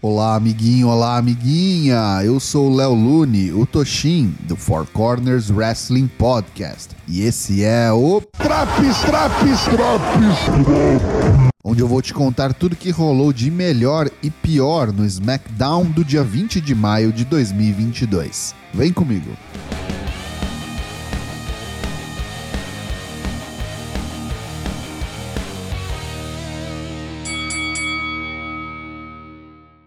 Olá, amiguinho, olá, amiguinha. Eu sou o Léo Lune, o Toshin, do Four Corners Wrestling Podcast. E esse é o Traps, traps, traps. onde eu vou te contar tudo que rolou de melhor e pior no SmackDown do dia 20 de maio de 2022. Vem comigo.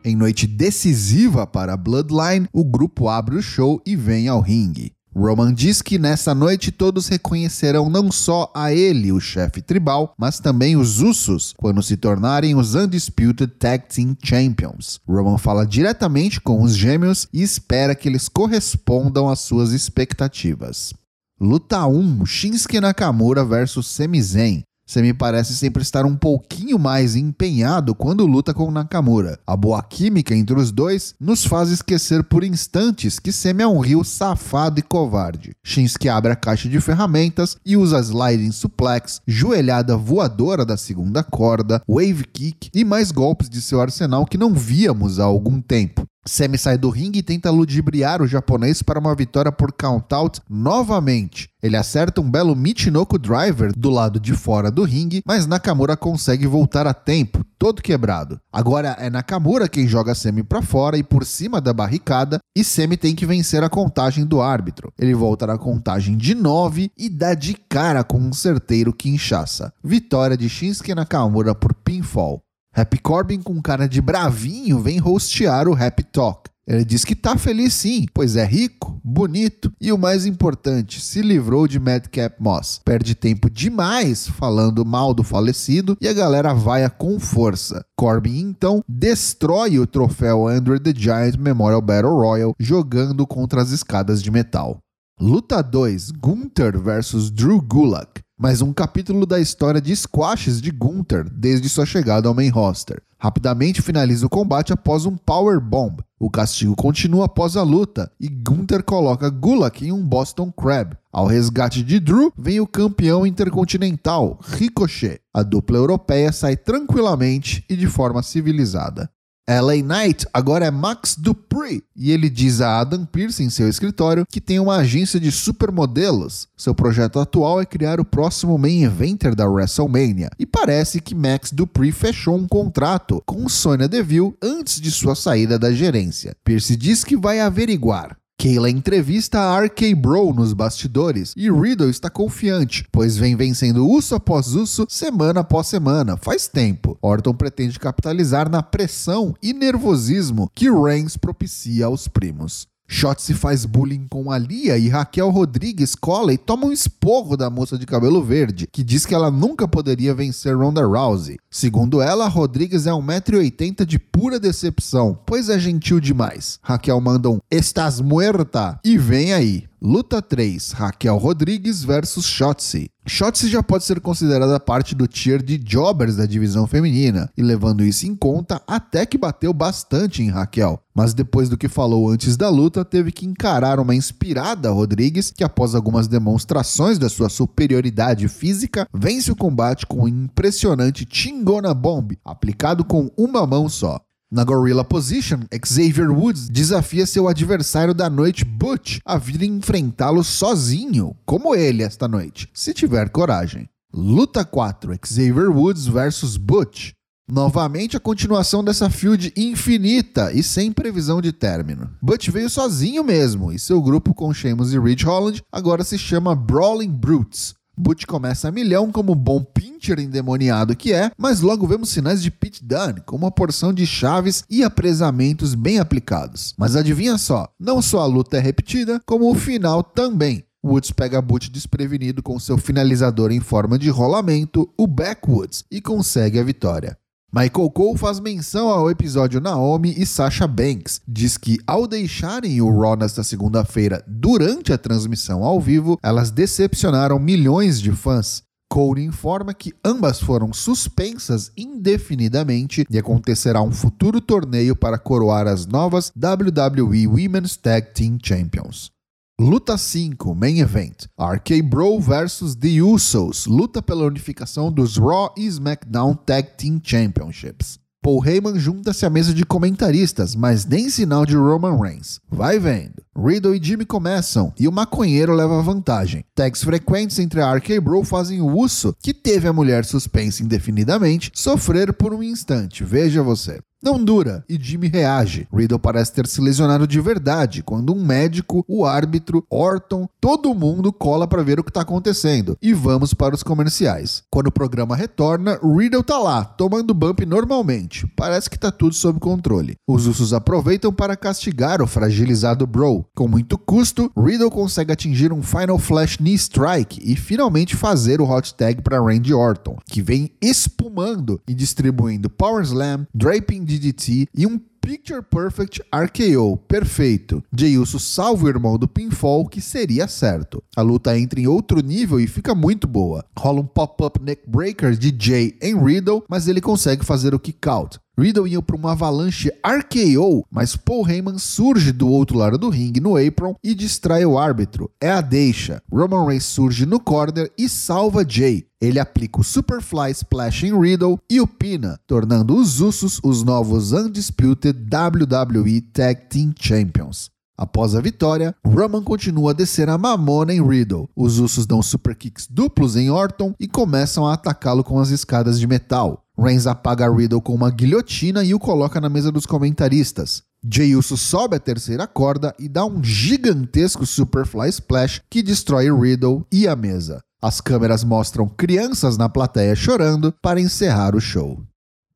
Em noite decisiva para Bloodline, o grupo abre o show e vem ao ringue. Roman diz que nessa noite todos reconhecerão não só a ele, o chefe tribal, mas também os Usos, quando se tornarem os Undisputed Tag Team Champions. Roman fala diretamente com os gêmeos e espera que eles correspondam às suas expectativas. Luta 1: Shinsuke Nakamura versus Sami Zayn. Você me parece sempre estar um pouquinho mais empenhado quando luta com Nakamura. A boa química entre os dois nos faz esquecer por instantes que Semi é um rio safado e covarde. Shinsuke abre a caixa de ferramentas e usa sliding suplex, joelhada voadora da segunda corda, wave kick e mais golpes de seu arsenal que não víamos há algum tempo. Semi sai do ringue e tenta ludibriar o japonês para uma vitória por countout novamente. Ele acerta um belo Michinoku Driver do lado de fora do ringue, mas Nakamura consegue voltar a tempo, todo quebrado. Agora é Nakamura quem joga Semi para fora e por cima da barricada, e Semi tem que vencer a contagem do árbitro. Ele volta na contagem de 9 e dá de cara com um certeiro Kinshasa. Vitória de Shinsuke Nakamura por pinfall. Happy Corbin, com cara de bravinho, vem hostear o Happy Talk. Ele diz que tá feliz sim, pois é rico, bonito e o mais importante, se livrou de Madcap Moss. Perde tempo demais falando mal do falecido e a galera vai com força. Corbin então destrói o troféu Andrew the Giant Memorial Battle Royal jogando contra as escadas de metal. Luta 2: Gunther versus Drew Gulak mais um capítulo da história de squashes de Gunther desde sua chegada ao main roster. Rapidamente finaliza o combate após um power bomb. O castigo continua após a luta e Gunther coloca Gulak em um Boston Crab. Ao resgate de Drew vem o campeão intercontinental, Ricochet. A dupla europeia sai tranquilamente e de forma civilizada. LA Knight agora é Max Dupree e ele diz a Adam Pearce em seu escritório que tem uma agência de supermodelos. Seu projeto atual é criar o próximo main eventer da WrestleMania e parece que Max Dupree fechou um contrato com Sonya Deville antes de sua saída da gerência. Pierce diz que vai averiguar. Kayla entrevista a RK Bro nos bastidores e Riddle está confiante, pois vem vencendo uso após uso, semana após semana, faz tempo. Orton pretende capitalizar na pressão e nervosismo que Reigns propicia aos primos. Shotzi faz bullying com a Lia e Raquel Rodrigues cola e toma um esporro da moça de cabelo verde, que diz que ela nunca poderia vencer Ronda Rousey. Segundo ela, Rodrigues é 1,80m de pura decepção, pois é gentil demais. Raquel manda um Estás muerta e vem aí. Luta 3: Raquel Rodrigues versus Shotzi. Shotzi já pode ser considerada parte do tier de jobbers da divisão feminina, e levando isso em conta, até que bateu bastante em Raquel. Mas depois do que falou antes da luta, teve que encarar uma inspirada Rodrigues, que após algumas demonstrações da sua superioridade física, vence o combate com um impressionante Chingona Bomb, aplicado com uma mão só. Na Gorilla Position, Xavier Woods desafia seu adversário da noite, Butch, a vir enfrentá-lo sozinho, como ele esta noite, se tiver coragem. Luta 4: Xavier Woods versus Butch. Novamente a continuação dessa feud infinita e sem previsão de término. Butch veio sozinho mesmo, e seu grupo com Sheamus e Ridge Holland agora se chama Brawling Brutes. Butch começa a milhão como bom pincher endemoniado que é, mas logo vemos sinais de Pete Dunne, com uma porção de chaves e apresamentos bem aplicados. Mas adivinha só, não só a luta é repetida, como o final também. Woods pega Butch desprevenido com seu finalizador em forma de rolamento, o Backwoods, e consegue a vitória. Michael Cole faz menção ao episódio Naomi e Sasha Banks. Diz que ao deixarem o Raw nesta segunda-feira durante a transmissão ao vivo, elas decepcionaram milhões de fãs. Cole informa que ambas foram suspensas indefinidamente e acontecerá um futuro torneio para coroar as novas WWE Women's Tag Team Champions. Luta 5, Main Event. RK Bro vs The Usos. Luta pela unificação dos Raw e SmackDown Tag Team Championships. Paul Heyman junta-se à mesa de comentaristas, mas nem sinal de Roman Reigns. Vai vendo. Riddle e Jimmy começam e o maconheiro leva vantagem. Tags frequentes entre a RK Bro fazem o uso que teve a mulher suspensa indefinidamente sofrer por um instante. Veja você. Não dura e Jimmy reage. Riddle parece ter se lesionado de verdade quando um médico, o árbitro, Orton, todo mundo cola para ver o que tá acontecendo. E vamos para os comerciais. Quando o programa retorna, Riddle tá lá, tomando bump normalmente. Parece que tá tudo sob controle. Os Usos aproveitam para castigar o fragilizado Bro. Com muito custo, Riddle consegue atingir um Final Flash Knee Strike e finalmente fazer o hot tag para Randy Orton, que vem espumando e distribuindo Power Slam, Draping DDT e um Picture Perfect RKO, perfeito. Jey Uso salva o irmão do pinfall, que seria certo. A luta entra em outro nível e fica muito boa. Rola um pop-up neckbreaker de Jay em Riddle, mas ele consegue fazer o kick out. Riddle ia para uma avalanche RKO, mas Paul Heyman surge do outro lado do ringue no apron e distrai o árbitro. É a deixa. Roman Reigns surge no corner e salva Jay. Ele aplica o Superfly Splash em Riddle e o pina, tornando os Usos os novos Undisputed WWE Tag Team Champions. Após a vitória, Roman continua a descer a mamona em Riddle. Os Usos dão super kicks duplos em Orton e começam a atacá-lo com as escadas de metal. Reigns apaga Riddle com uma guilhotina e o coloca na mesa dos comentaristas. Jey Uso sobe a terceira corda e dá um gigantesco Superfly Splash que destrói Riddle e a mesa. As câmeras mostram crianças na plateia chorando para encerrar o show.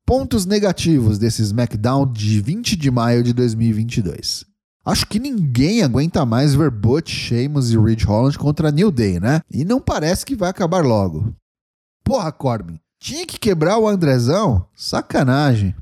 Pontos negativos desse SmackDown de 20 de maio de 2022. Acho que ninguém aguenta mais ver Butch, Sheamus e Ridge Holland contra New Day, né? E não parece que vai acabar logo. Porra, Corbin, tinha que quebrar o Andrezão? Sacanagem.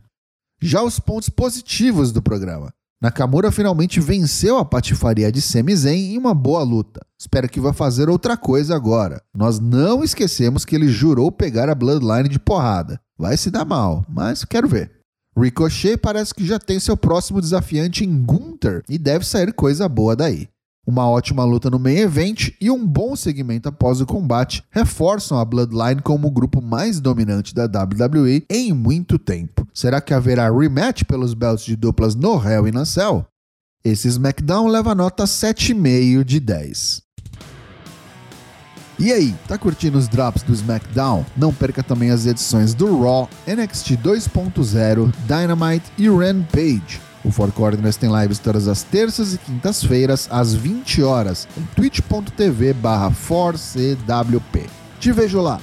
Já os pontos positivos do programa. Nakamura finalmente venceu a patifaria de Sami Zayn em uma boa luta. Espero que vá fazer outra coisa agora. Nós não esquecemos que ele jurou pegar a Bloodline de porrada. Vai se dar mal, mas quero ver. Ricochet parece que já tem seu próximo desafiante em Gunther e deve sair coisa boa daí. Uma ótima luta no main event e um bom segmento após o combate reforçam a Bloodline como o grupo mais dominante da WWE em muito tempo. Será que haverá rematch pelos belts de duplas no Hell e na Cell? Esse SmackDown leva nota 7,5 de 10. E aí, tá curtindo os drops do SmackDown? Não perca também as edições do Raw, NXT 2.0, Dynamite e Rampage. O Four Corners tem lives todas as terças e quintas-feiras, às 20 horas, em twitch.tv barra Te vejo lá!